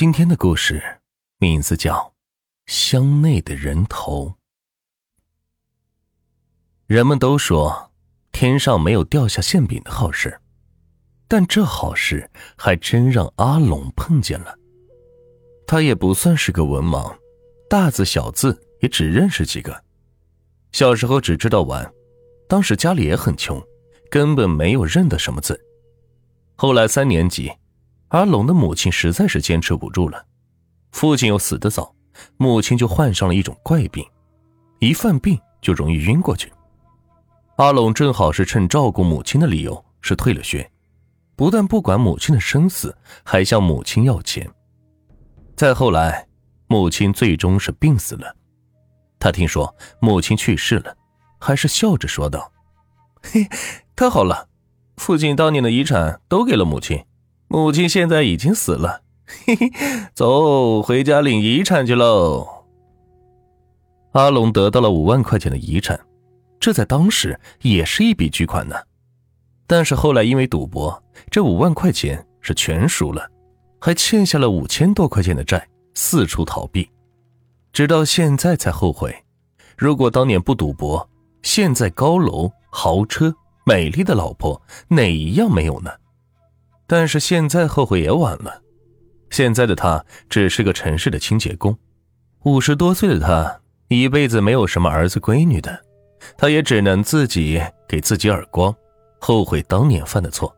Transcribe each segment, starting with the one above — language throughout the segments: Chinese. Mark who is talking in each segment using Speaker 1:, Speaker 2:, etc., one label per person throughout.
Speaker 1: 今天的故事名字叫《箱内的人头》。人们都说天上没有掉下馅饼的好事，但这好事还真让阿龙碰见了。他也不算是个文盲，大字小字也只认识几个。小时候只知道玩，当时家里也很穷，根本没有认得什么字。后来三年级。阿龙的母亲实在是坚持不住了，父亲又死得早，母亲就患上了一种怪病，一犯病就容易晕过去。阿龙正好是趁照顾母亲的理由是退了学，不但不管母亲的生死，还向母亲要钱。再后来，母亲最终是病死了，他听说母亲去世了，还是笑着说道：“嘿，太好了，父亲当年的遗产都给了母亲。”母亲现在已经死了，嘿嘿，走，回家领遗产去喽。阿龙得到了五万块钱的遗产，这在当时也是一笔巨款呢。但是后来因为赌博，这五万块钱是全输了，还欠下了五千多块钱的债，四处逃避，直到现在才后悔。如果当年不赌博，现在高楼、豪车、美丽的老婆，哪一样没有呢？但是现在后悔也晚了，现在的他只是个城市的清洁工，五十多岁的他一辈子没有什么儿子闺女的，他也只能自己给自己耳光，后悔当年犯的错。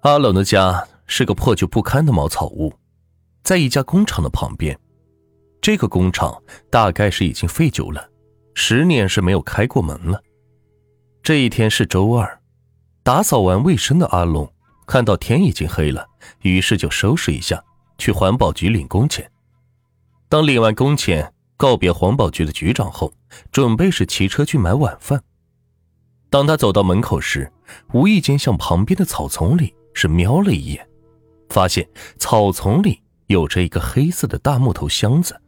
Speaker 1: 阿冷的家是个破旧不堪的茅草屋，在一家工厂的旁边，这个工厂大概是已经废旧了，十年是没有开过门了。这一天是周二，打扫完卫生的阿龙。看到天已经黑了，于是就收拾一下，去环保局领工钱。当领完工钱，告别环保局的局长后，准备是骑车去买晚饭。当他走到门口时，无意间向旁边的草丛里是瞄了一眼，发现草丛里有着一个黑色的大木头箱子。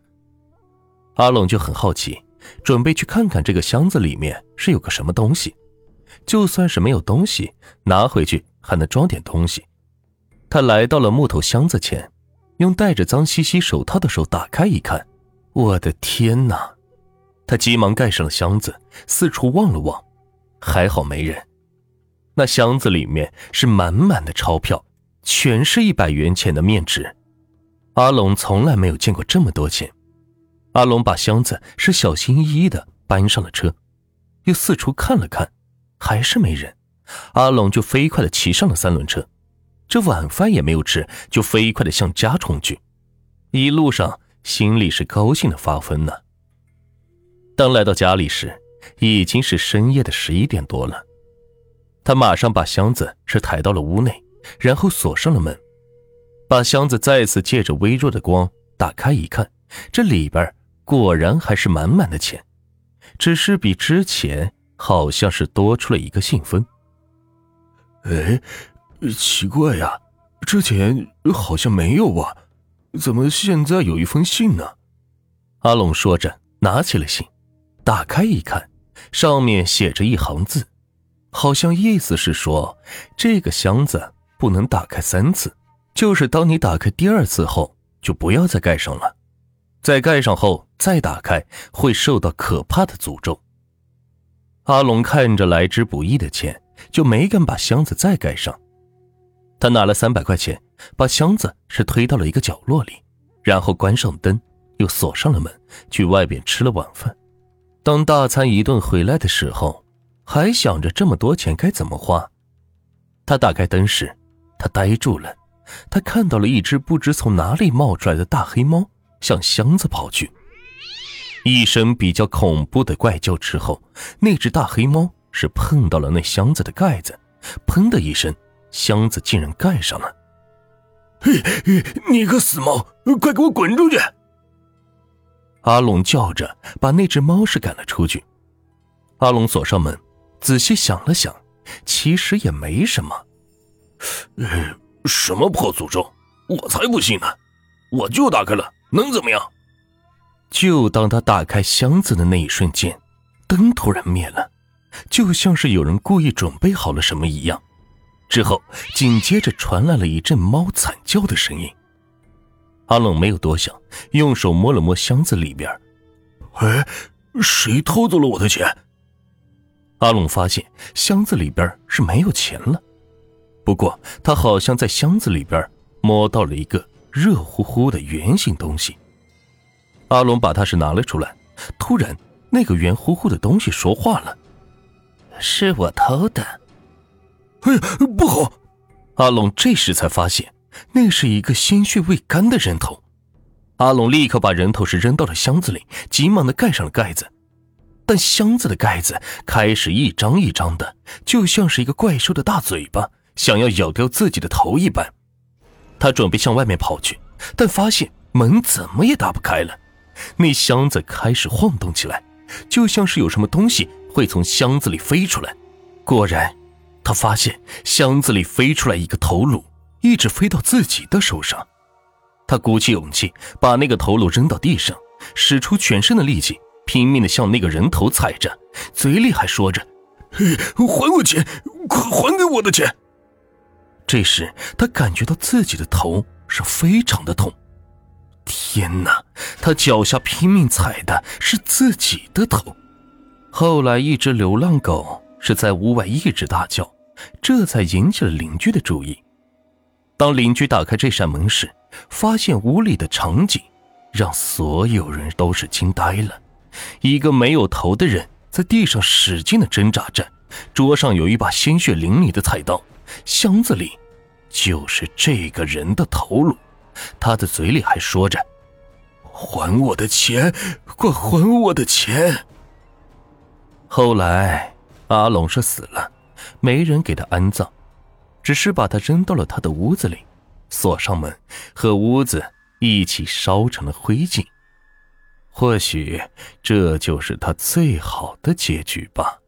Speaker 1: 阿龙就很好奇，准备去看看这个箱子里面是有个什么东西。就算是没有东西，拿回去。还能装点东西。他来到了木头箱子前，用戴着脏兮兮手套的手打开一看，我的天哪！他急忙盖上了箱子，四处望了望，还好没人。那箱子里面是满满的钞票，全是一百元钱的面值。阿龙从来没有见过这么多钱。阿龙把箱子是小心翼翼的搬上了车，又四处看了看，还是没人。阿龙就飞快的骑上了三轮车，这晚饭也没有吃，就飞快的向家冲去。一路上心里是高兴的发疯呢。当来到家里时，已经是深夜的十一点多了。他马上把箱子是抬到了屋内，然后锁上了门，把箱子再次借着微弱的光打开一看，这里边果然还是满满的钱，只是比之前好像是多出了一个信封。
Speaker 2: 哎，奇怪呀，之前好像没有啊，怎么现在有一封信呢？
Speaker 1: 阿龙说着，拿起了信，打开一看，上面写着一行字，好像意思是说，这个箱子不能打开三次，就是当你打开第二次后，就不要再盖上了，在盖上后再打开，会受到可怕的诅咒。阿龙看着来之不易的钱。就没敢把箱子再盖上。他拿了三百块钱，把箱子是推到了一个角落里，然后关上灯，又锁上了门，去外边吃了晚饭。当大餐一顿回来的时候，还想着这么多钱该怎么花。他打开灯时，他呆住了，他看到了一只不知从哪里冒出来的大黑猫向箱子跑去。一声比较恐怖的怪叫之后，那只大黑猫。是碰到了那箱子的盖子，砰的一声，箱子竟然盖上了。
Speaker 2: 嘿，你个死猫，快给我滚出去！
Speaker 1: 阿龙叫着，把那只猫是赶了出去。阿龙锁上门，仔细想了想，其实也没什么。
Speaker 2: 什么破诅咒？我才不信呢！我就打开了，能怎么样？
Speaker 1: 就当他打开箱子的那一瞬间，灯突然灭了。就像是有人故意准备好了什么一样，之后紧接着传来了一阵猫惨叫的声音。阿冷没有多想，用手摸了摸箱子里边。
Speaker 2: 哎，谁偷走了我的钱？
Speaker 1: 阿龙发现箱子里边是没有钱了，不过他好像在箱子里边摸到了一个热乎乎的圆形东西。阿龙把它是拿了出来，突然那个圆乎乎的东西说话了：“
Speaker 3: 是我偷的。”
Speaker 2: 哎呀，不好！
Speaker 1: 阿龙这时才发现，那是一个鲜血未干的人头。阿龙立刻把人头是扔到了箱子里，急忙的盖上了盖子。但箱子的盖子开始一张一张的，就像是一个怪兽的大嘴巴，想要咬掉自己的头一般。他准备向外面跑去，但发现门怎么也打不开了。那箱子开始晃动起来，就像是有什么东西会从箱子里飞出来。果然。他发现箱子里飞出来一个头颅，一直飞到自己的手上。他鼓起勇气把那个头颅扔到地上，使出全身的力气，拼命的向那个人头踩着，嘴里还说着：“
Speaker 2: 还我钱，快还给我的钱！”
Speaker 1: 这时他感觉到自己的头是非常的痛。天哪！他脚下拼命踩的是自己的头。后来，一只流浪狗是在屋外一直大叫。这才引起了邻居的注意。当邻居打开这扇门时，发现屋里的场景让所有人都是惊呆了。一个没有头的人在地上使劲的挣扎着，桌上有一把鲜血淋漓的菜刀，箱子里就是这个人的头颅。他的嘴里还说着：“
Speaker 2: 还我的钱，快还我的钱！”
Speaker 1: 后来，阿龙是死了。没人给他安葬，只是把他扔到了他的屋子里，锁上门，和屋子一起烧成了灰烬。或许这就是他最好的结局吧。